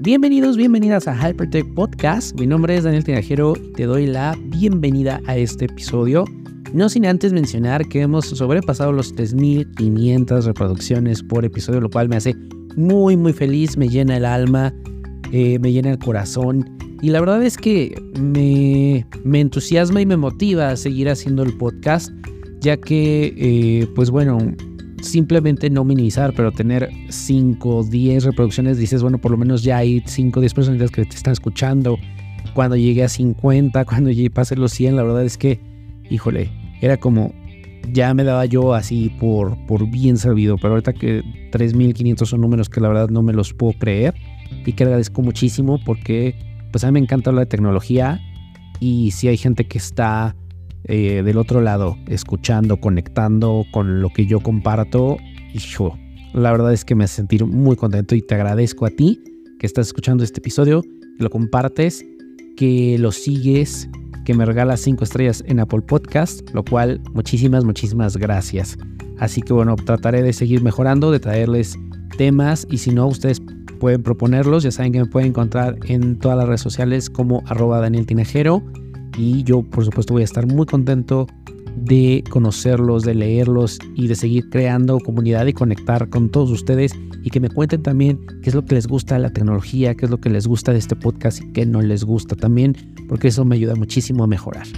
Bienvenidos, bienvenidas a Hypertech Podcast. Mi nombre es Daniel Tinajero y te doy la bienvenida a este episodio. No sin antes mencionar que hemos sobrepasado los 3.500 reproducciones por episodio, lo cual me hace muy, muy feliz, me llena el alma, eh, me llena el corazón. Y la verdad es que me, me, entusiasma y me motiva a seguir haciendo el podcast, ya que, eh, pues bueno, simplemente no minimizar, pero tener 5, 10 reproducciones, dices, bueno, por lo menos ya hay 5, 10 personas que te están escuchando. Cuando llegué a 50, cuando llegué pase los 100, la verdad es que, híjole, era como, ya me daba yo así por, por bien servido, pero ahorita que 3.500 son números que la verdad no me los puedo creer y que agradezco muchísimo porque pues a mí me encanta hablar de tecnología y si hay gente que está eh, del otro lado, escuchando, conectando con lo que yo comparto, hijo, la verdad es que me hace sentir muy contento y te agradezco a ti que estás escuchando este episodio, que lo compartes, que lo sigues, que me regalas 5 estrellas en Apple Podcast, lo cual muchísimas, muchísimas gracias. Así que bueno, trataré de seguir mejorando, de traerles temas y si no, ustedes pueden proponerlos. Ya saben que me pueden encontrar en todas las redes sociales como arroba Daniel Tinajero y yo por supuesto voy a estar muy contento de conocerlos, de leerlos y de seguir creando comunidad y conectar con todos ustedes y que me cuenten también qué es lo que les gusta de la tecnología, qué es lo que les gusta de este podcast y qué no les gusta también, porque eso me ayuda muchísimo a mejorar.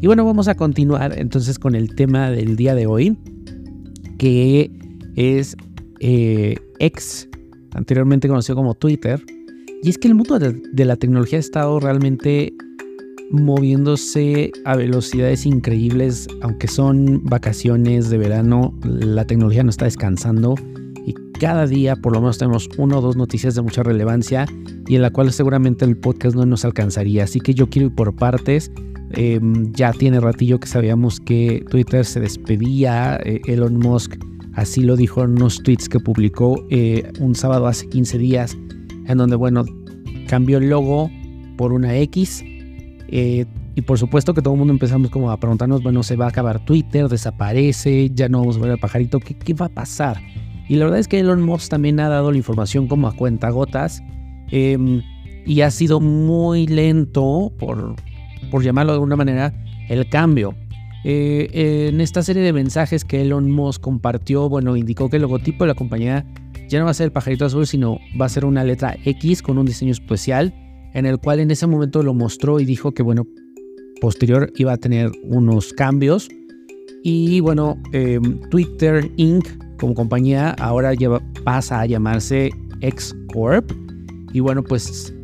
Y bueno, vamos a continuar entonces con el tema del día de hoy, que es eh, X, anteriormente conocido como Twitter. Y es que el mundo de, la tecnología ha estado realmente moviéndose a velocidades increíbles, aunque son vacaciones de verano, la tecnología no está descansando y cada día por lo menos tenemos una o dos noticias de mucha relevancia y en la cual seguramente el podcast no nos alcanzaría. Así que yo quiero ir por partes. Em, ya tiene ratillo que sabíamos que Twitter se despedía. Eh, Elon Musk así lo dijo en unos tweets que publicó eh, un sábado hace 15 días, en donde, bueno, cambió el logo por una X eh, y por supuesto que todo el mundo empezamos como a preguntarnos, bueno, se va a acabar Twitter, desaparece, ya no vamos a ver al pajarito, ¿qué, ¿qué, va a pasar? Y la verdad es que Elon Musk también ha dado la información como a cuenta gotas em, y ha sido muy lento, por, por llamarlo de alguna manera, el cambio. Eh, en esta serie de mensajes que Elon Musk compartió, bueno, indicó que el logotipo de la compañía ya no va a ser el pajarito azul, sino va a ser una letra X con un diseño especial en el cual en ese momento lo mostró y dijo que, bueno, posterior iba a tener unos cambios. Y bueno, em, Twitter Inc. como compañía ahora pasa a llamarse X Corp. Y bueno, pues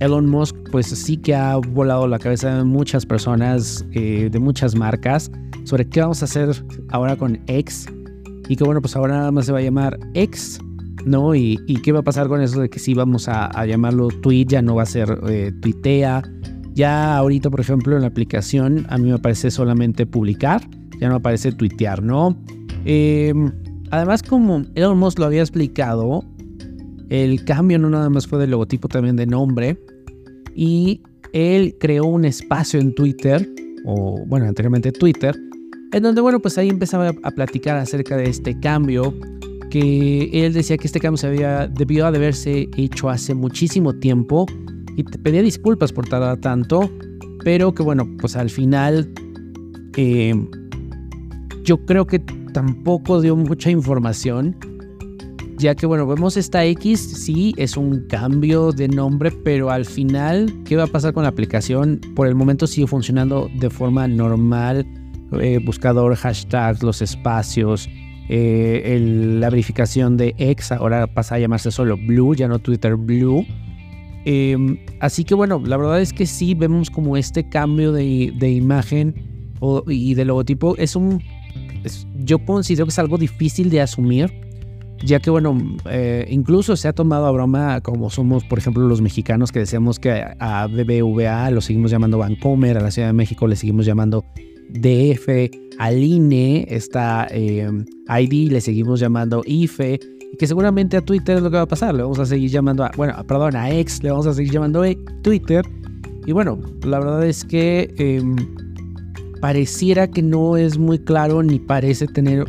Elon Musk pues sí que ha volado la cabeza de muchas personas, eh, de muchas marcas, sobre qué vamos a hacer ahora con X. Y que bueno, pues ahora nada más se va a llamar X ¿no? Y, qué va a pasar con eso de que si vamos a, llamarlo tweet, ya no va a ser eh. Ya ahorita, por ejemplo, en la aplicación a mí me parece solamente publicar, ya no me parece tuitear, ¿no? Em, además, como Elon Musk lo había explicado, el cambio no nada más fue del logotipo, también de nombre. Y él creó un espacio en Twitter, o bueno, anteriormente Twitter, en donde, bueno, pues ahí empezaba a platicar acerca de este cambio que él decía que este cambio se había, debió de haberse hecho hace muchísimo tiempo y te pedía disculpas por tardar tanto, pero que bueno, pues al final eh, yo creo que tampoco dio mucha información, ya que bueno, vemos esta X, sí, es un cambio de nombre, pero al final, ¿qué va a pasar con la aplicación? Por el momento sigue funcionando de forma normal, eh, buscador, hashtags, los espacios, eh, la verificación de X ahora pasa a llamarse solo Blue, ya no Twitter Blue. Em, así que bueno, la verdad es que sí vemos como este cambio de, imagen y de logotipo es un... yo considero que es algo difícil de asumir, ya que bueno, eh, incluso se ha tomado a broma como somos, por ejemplo, los mexicanos que decíamos que a BBVA lo seguimos llamando Vancomer, a la Ciudad de México le seguimos llamando DF, al INE, esta eh, ID le seguimos llamando IFE y que seguramente a Twitter es lo que va a pasar. Le vamos a seguir llamando a, bueno, perdón, a X, le vamos a seguir llamando a Twitter. Y bueno, la verdad es que em, pareciera que no es muy claro ni parece tener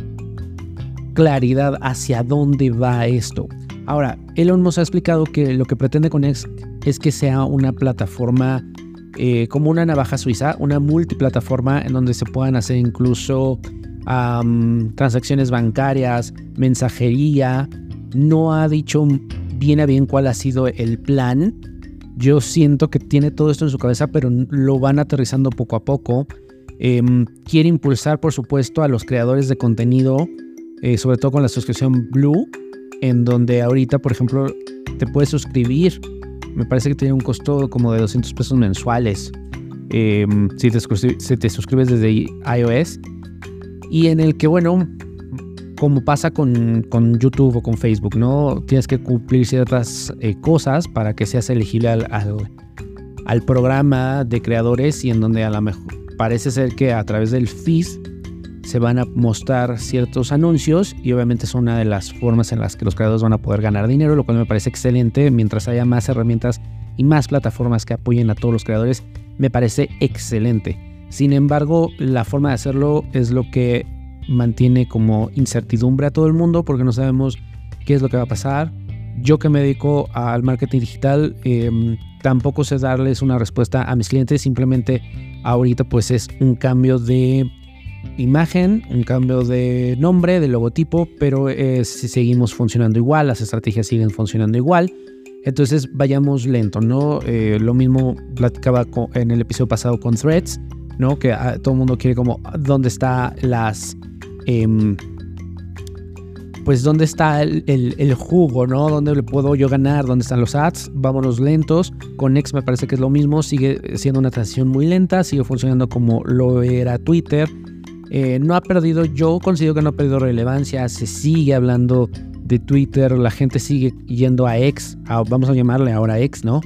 claridad hacia dónde va esto. Ahora, Elon Musk ha explicado que lo que pretende con X es que sea una plataforma eh, como una navaja suiza, una multiplataforma en donde se puedan hacer incluso transacciones bancarias, mensajería. No ha dicho bien a bien cuál ha sido el plan. Yo siento que tiene todo esto en su cabeza, pero lo van aterrizando poco a poco. Em, quiere impulsar, por supuesto, a los creadores de contenido, eh, sobre todo con la suscripción Blue, en donde ahorita, por ejemplo, te puedes suscribir me parece que tiene un costo como de 200 pesos mensuales em, si, te, suscribes desde iOS. Y en el que, bueno, como pasa con, YouTube o con Facebook, ¿no? Tienes que cumplir ciertas eh, cosas para que seas elegible al, al, programa de creadores y en donde a lo mejor parece ser que a través del feed se van a mostrar ciertos anuncios y obviamente es una de las formas en las que los creadores van a poder ganar dinero, lo cual me parece excelente. Mientras haya más herramientas y más plataformas que apoyen a todos los creadores, me parece excelente. Sin embargo, la forma de hacerlo es lo que mantiene como incertidumbre a todo el mundo porque no sabemos qué es lo que va a pasar. Yo que me dedico al marketing digital, em, tampoco sé darles una respuesta a mis clientes, simplemente ahorita pues es un cambio de imagen, un cambio de nombre, de logotipo, pero eh, si seguimos funcionando igual, las estrategias siguen funcionando igual. Entonces vayamos lento, ¿no? Eh, lo mismo platicaba en el episodio pasado con Threads, ¿no? Que ah, todo el mundo quiere como, ¿dónde está las... Em, pues dónde está el, el, jugo, ¿no? ¿Dónde le puedo yo ganar? ¿Dónde están los ads? Vámonos lentos. Con X me parece que es lo mismo. Sigue siendo una transición muy lenta. Sigue funcionando como lo era Twitter. Eh, no ha perdido, yo considero que no ha perdido relevancia, se sigue hablando de Twitter, la gente sigue yendo a X, vamos a llamarle ahora X, ¿no?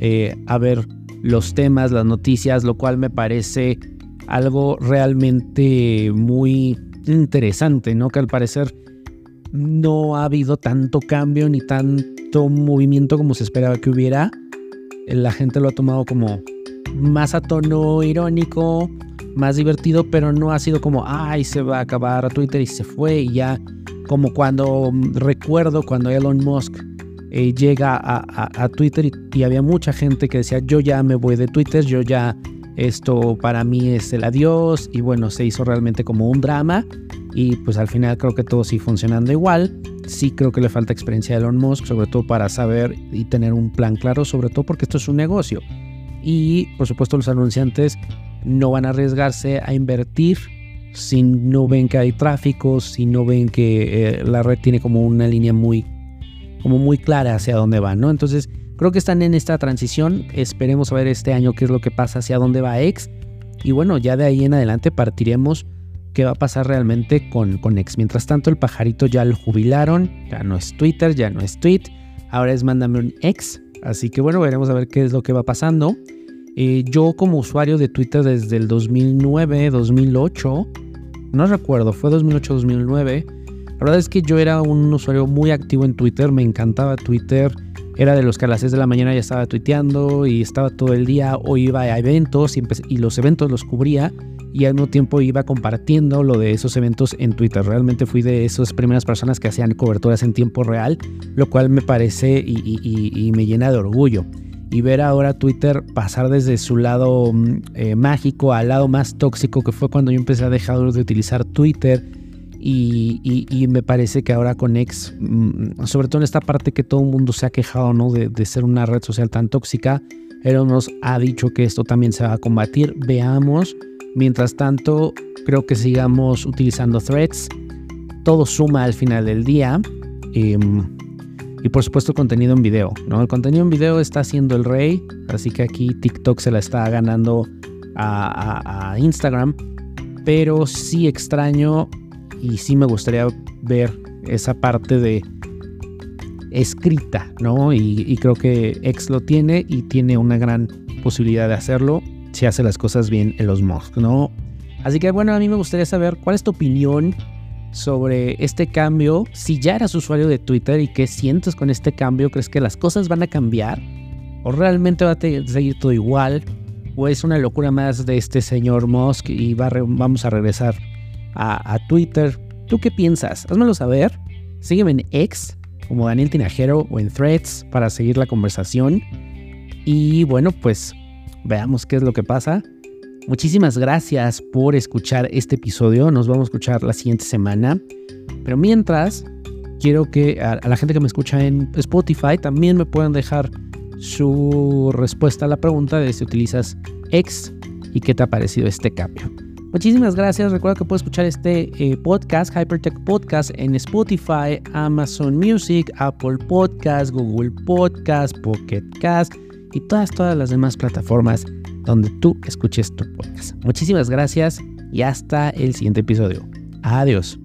Eh, a ver los temas, las noticias, lo cual me parece algo realmente muy interesante, ¿no? Que al parecer no ha habido tanto cambio ni tanto movimiento como se esperaba que hubiera. La gente lo ha tomado como más a tono irónico, más divertido, pero no ha sido como, ay, se va a acabar Twitter y se fue y ya, como cuando mm, recuerdo cuando Elon Musk eh, llega a, Twitter y, había mucha gente que decía, yo ya me voy de Twitter, yo ya, esto para mí es el adiós y bueno, se hizo realmente como un drama y pues al final creo que todo sigue funcionando igual. Sí creo que le falta experiencia a Elon Musk, sobre todo para saber y tener un plan claro, sobre todo porque esto es un negocio. Y por supuesto los anunciantes no van a arriesgarse a invertir si no ven que hay tráfico, si no ven que eh, la red tiene como una línea muy, como muy clara hacia dónde va, ¿no? Entonces, creo que están en esta transición. Esperemos a ver este año qué es lo que pasa, hacia dónde va X. Y bueno, ya de ahí en adelante partiremos qué va a pasar realmente con, con X. Mientras tanto, el pajarito ya lo jubilaron, ya no es Twitter, ya no es tweet, ahora es mándame un X. Así que bueno, veremos a ver qué es lo que va pasando. Eh, yo como usuario de Twitter desde el 2009, 2008, no recuerdo, fue 2008, 2009. La verdad es que yo era un usuario muy activo en Twitter, me encantaba Twitter. Era de los que a las 6 de la mañana ya estaba tuiteando y estaba todo el día o iba a eventos y, y los eventos los cubría y al mismo tiempo iba compartiendo lo de esos eventos en Twitter. Realmente fui de esas primeras personas que hacían coberturas en tiempo real, lo cual me parece y me llena de orgullo y ver ahora Twitter pasar desde su lado mm, eh, mágico al lado más tóxico que fue cuando yo empecé a dejar de utilizar Twitter y, me parece que ahora con X, mm, sobre todo en esta parte que todo el mundo se ha quejado ¿no? de, ser una red social tan tóxica, él nos ha dicho que esto también se va a combatir, veamos, mientras tanto creo que sigamos utilizando threads, todo suma al final del día. Em, y por supuesto contenido en video, ¿no? El contenido en video está siendo el rey, así que aquí TikTok se la está ganando a, Instagram, pero sí extraño y sí me gustaría ver esa parte de escrita, ¿no? Y, creo que X lo tiene y tiene una gran posibilidad de hacerlo si hace las cosas bien en los Musk, ¿no? Así que bueno, a mí me gustaría saber cuál es tu opinión sobre este cambio, si ya eras usuario de Twitter y qué sientes con este cambio, ¿crees que las cosas van a cambiar? ¿O realmente va a seguir todo igual? ¿O es una locura más de este señor Musk y vamos a regresar a, Twitter? ¿Tú qué piensas? Házmelo saber. Sígueme en X como Daniel Tinajero o en Threads para seguir la conversación. Y bueno, pues veamos qué es lo que pasa. Muchísimas gracias por escuchar este episodio. Nos vamos a escuchar la siguiente semana. Pero mientras, quiero que a, la gente que me escucha en Spotify también me puedan dejar su respuesta a la pregunta de si utilizas X y qué te ha parecido este cambio. Muchísimas gracias. Recuerda que puedes escuchar este eh, podcast, Hypertech Podcast, en Spotify, Amazon Music, Apple Podcast, Google Podcast, Pocket Cast y todas, todas las demás plataformas donde tú escuches tu podcast. Muchísimas gracias y hasta el siguiente episodio. Adiós.